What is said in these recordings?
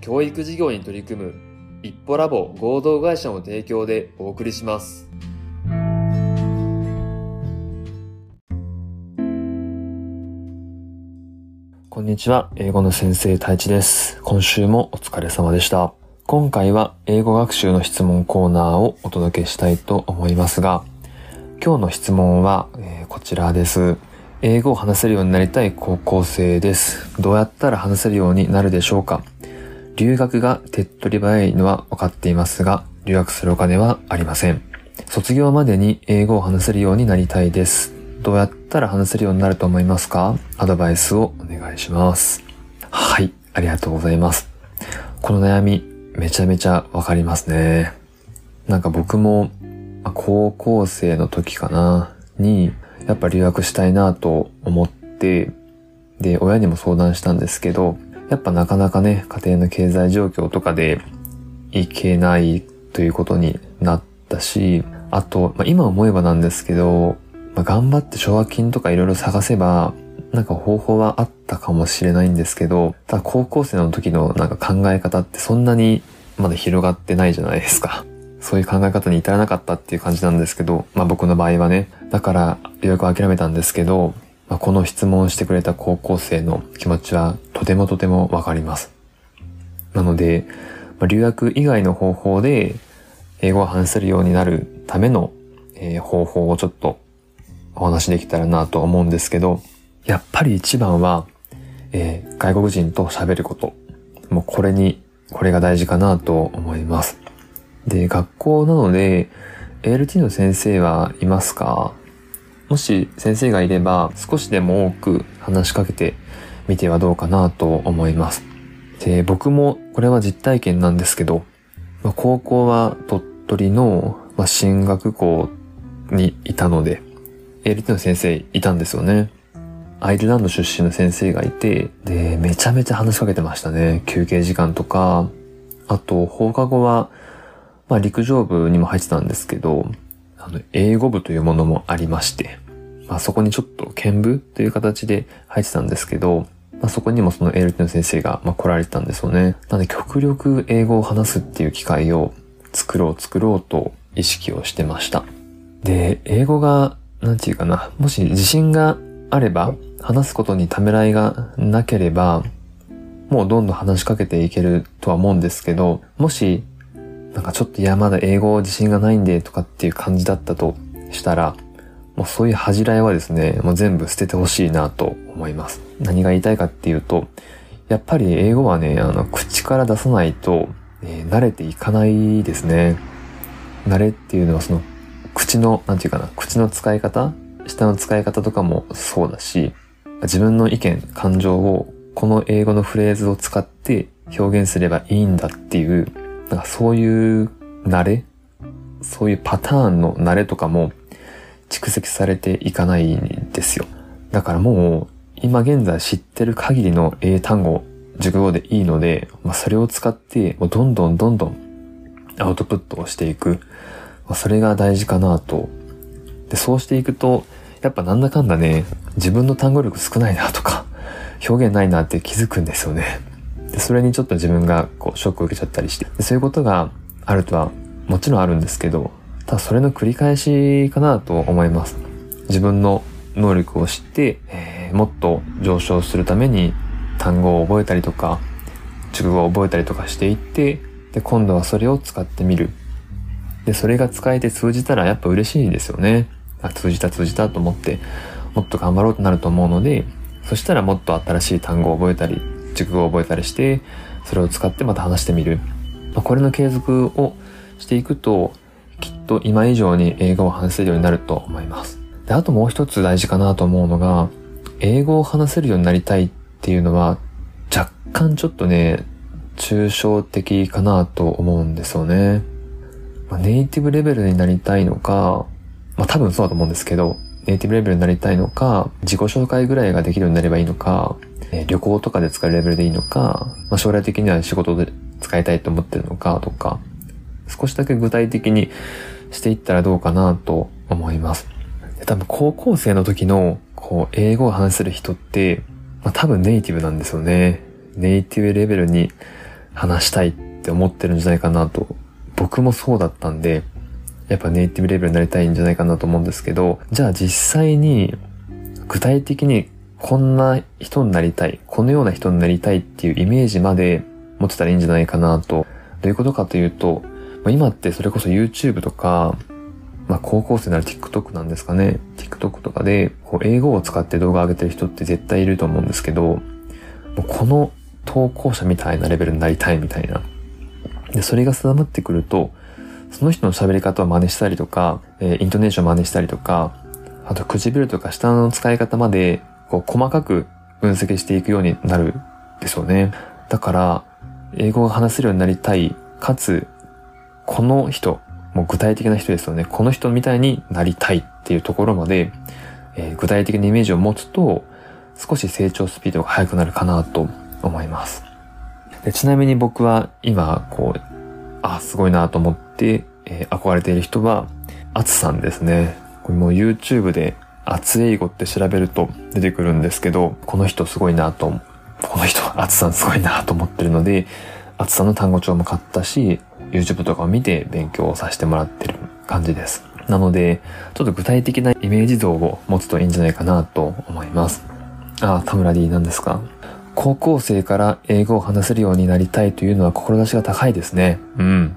教育事業に取り組む一歩ラボ合同会社の提供でお送りします。こんにちは、英語の先生太一です。今週もお疲れ様でした。今回は英語学習の質問コーナーをお届けしたいと思いますが、今日の質問は、えー、こちらです。英語を話せるようになりたい高校生です。どうやったら話せるようになるでしょうか？留学が手っ取り早いのは分かっていますが、留学するお金はありません。卒業までに英語を話せるようになりたいです。どうやったら話せるようになると思いますか？アドバイスをお願いします。はい、ありがとうございます。この悩み、めちゃめちゃわかりますね。なんか僕も、高校生の時かな、に、やっぱ留学したいなと思って、で、親にも相談したんですけど、やっぱなかなかね、家庭の経済状況とかでいけないということになったし、あと、まあ、今思えばなんですけど、まあ、頑張って奨学金とかいろいろ探せば、なんか方法はあったかもしれないんですけど、ただ高校生の時のなんか考え方ってそんなにまだ広がってないじゃないですか。そういう考え方に至らなかったっていう感じなんですけど、まあ僕の場合はね。だから、予約を諦めたんですけど、まあ、この質問をしてくれた高校生の気持ちはとてもとてもわかります。なので、まあ、留学以外の方法で英語を話せるようになるための、えー、方法をちょっとお話できたらなと思うんですけど、やっぱり一番は、えー、外国人と喋ること。もうこれに、これが大事かなと思います。で、学校なので、LT の先生はいますか？もし先生がいれば少しでも多く話しかけてみてはどうかなと思います。で、僕もこれは実体験なんですけど、まあ、高校は鳥取の、まあ、進学校にいたので、ALT の先生いたんですよね。アイルランド出身の先生がいて、で、めちゃめちゃ話しかけてましたね。休憩時間とか、あと放課後は、まあ陸上部にも入ってたんですけど、の、英語部というものもありまして、まあそこにちょっと見部という形で入ってたんですけど、まあそこにもその ALT の先生が、ま、来られてたんですよね。なので極力英語を話すっていう機会を作ろう作ろうと意識をしてました。で、英語が、なんていうかな、もし自信があれば、話すことにためらいがなければ、もうどんどん話しかけていけるとは思うんですけど、もしなんかちょっといやまだ英語自信がないんでとかっていう感じだったとしたら、もうそういう恥じらいはですね、もう全部捨ててほしいなと思います。何が言いたいかっていうと、やっぱり英語はね、あの、口から出さないと、えー、慣れていかないですね。慣れっていうのはその、口の、なんていうかな、口の使い方舌の使い方とかもそうだし、自分の意見、感情をこの英語のフレーズを使って表現すればいいんだっていうなんかそういう慣れそういうパターンの慣れとかも蓄積されていかないんですよ。だからもう今現在知ってる限りの英単語、熟語でいいので、まあ、それを使ってもうどんどんどんどんアウトプットをしていく。まあ、それが大事かなと。で、そうしていくと、やっぱなんだかんだね、自分の単語力少ないなとか、表現ないなって気づくんですよね。で、それにちょっと自分がこうショックを受けちゃったりしてで、そういうことがあるとはもちろんあるんですけど、ただそれの繰り返しかなと思います。自分の能力を知って、えー、もっと上昇するために単語を覚えたりとか、熟語を覚えたりとかしていって、で、今度はそれを使ってみる。で、それが使えて通じたらやっぱ嬉しいですよね。あ、通じた通じたと思って、もっと頑張ろうとなると思うので、そしたらもっと新しい単語を覚えたり、熟語を覚えたりして、それを使ってまた話してみる。まあ、これの継続をしていくと、きっと今以上に英語を話せるようになると思います。で、あともう一つ大事かなと思うのが、英語を話せるようになりたいっていうのは、若干ちょっとね、抽象的かなと思うんですよね。まあ、ネイティブレベルになりたいのか、まあ多分そうだと思うんですけど、ネイティブレベルになりたいのか、自己紹介ぐらいができるようになればいいのか、え、旅行とかで使えるレベルでいいのか、まあ、将来的には仕事で使いたいと思ってるのかとか、少しだけ具体的にしていったらどうかなと思います。多分高校生の時の、こう、英語を話せる人って、まあ、多分ネイティブなんですよね。ネイティブレベルに話したいって思ってるんじゃないかなと。僕もそうだったんで、やっぱネイティブレベルになりたいんじゃないかなと思うんですけど、じゃあ実際に具体的にこんな人になりたい、このような人になりたいっていうイメージまで持ってたらいいんじゃないかなと。どういうことかというと、まあ、今ってそれこそ YouTube とか、まあ高校生なら TikTok なんですかね。TikTok とかで、こう英語を使って動画上げてる人って絶対いると思うんですけど、もうこの投稿者みたいなレベルになりたいみたいな。で、それが定まってくると、その人の喋り方を真似したりとか、えー、イントネーションを真似したりとか、あと唇とか舌の使い方まで、こう細かく分析していくようになるでしょうね。だから、英語が話せるようになりたい、かつ、この人、もう具体的な人ですよね。この人みたいになりたいっていうところまで、えー、具体的なイメージを持つと、少し成長スピードが速くなるかなと思います。でちなみに僕は今、こう、あ、すごいなと思って、えー、憧れている人は、アツさんですね。これもう YouTube で、アツ英語って調べると出てくるんですけど、この人すごいなと、この人、アツさんすごいなと思ってるので、アツさんの単語帳も買ったし、YouTube とかを見て勉強をさせてもらってる感じです。なので、ちょっと具体的なイメージ像を持つといいんじゃないかなと思います。あ、田村 D なんですか？高校生から英語を話せるようになりたいというのは志が高いですね。うん。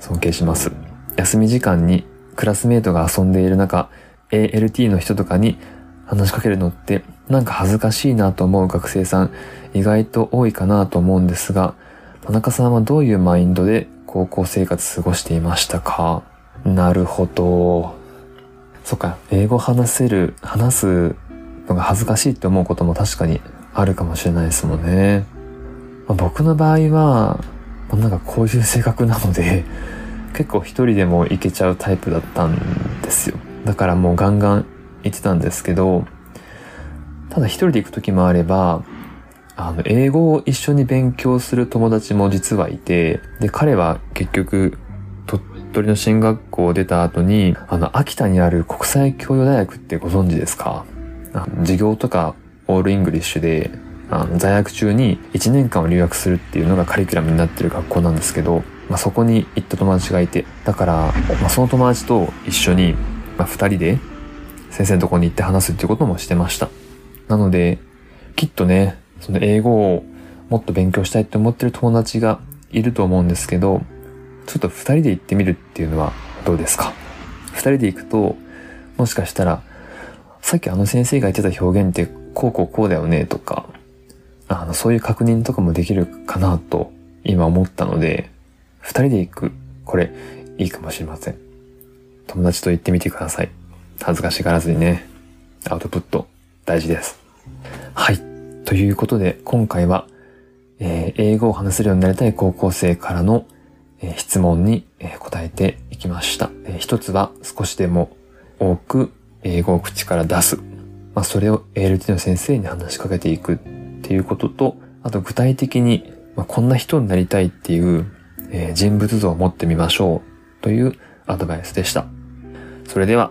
尊敬します。休み時間にクラスメートが遊んでいる中、ALT の人とかに話しかけるのってなんか恥ずかしいなと思う学生さん意外と多いかなと思うんですが、田中さんはどういうマインドで高校生活過ごしていましたか？なるほど。そっか、英語話せる、話すのが恥ずかしいって思うことも確かにあるかもしれないですもんね。まあ、僕の場合は、まあ、なんかこういう性格なので、結構一人でも行けちゃうタイプだったんですよ。だからもうガンガン行ってたんですけど、ただ一人で行く時もあれば、あの、英語を一緒に勉強する友達も実はいて、で、彼は結局、鳥取の進学校を出た後に、あの、秋田にある国際教養大学ってご存知ですか？授業とかオールイングリッシュで、あの在学中に1年間を留学するっていうのがカリキュラムになってる学校なんですけど、まあ、そこに行った友達がいて、だから、まあ、その友達と一緒に、まあ、2人で先生のとこに行って話すっていうこともしてました。なので、きっとね、その英語をもっと勉強したいって思ってる友達がいると思うんですけど、ちょっと2人で行ってみるっていうのはどうですか ?2 人で行くと、もしかしたら、さっきあの先生が言ってた表現ってこうこうこうだよねとか、あの、そういう確認とかもできるかなと今思ったので、二人で行く。これ、いいかもしれません。友達と行ってみてください。恥ずかしがらずにね、アウトプット大事です。はい。ということで、今回は、えー、英語を話せるようになりたい高校生からの、えー、質問に、えー、答えていきました。え一つは少しでも多く英語を口から出すまあ、それを ALT の先生に話しかけていくっていうことと、あと具体的に、まあ、こんな人になりたいっていう、えー、人物像を持ってみましょうというアドバイスでした。それでは。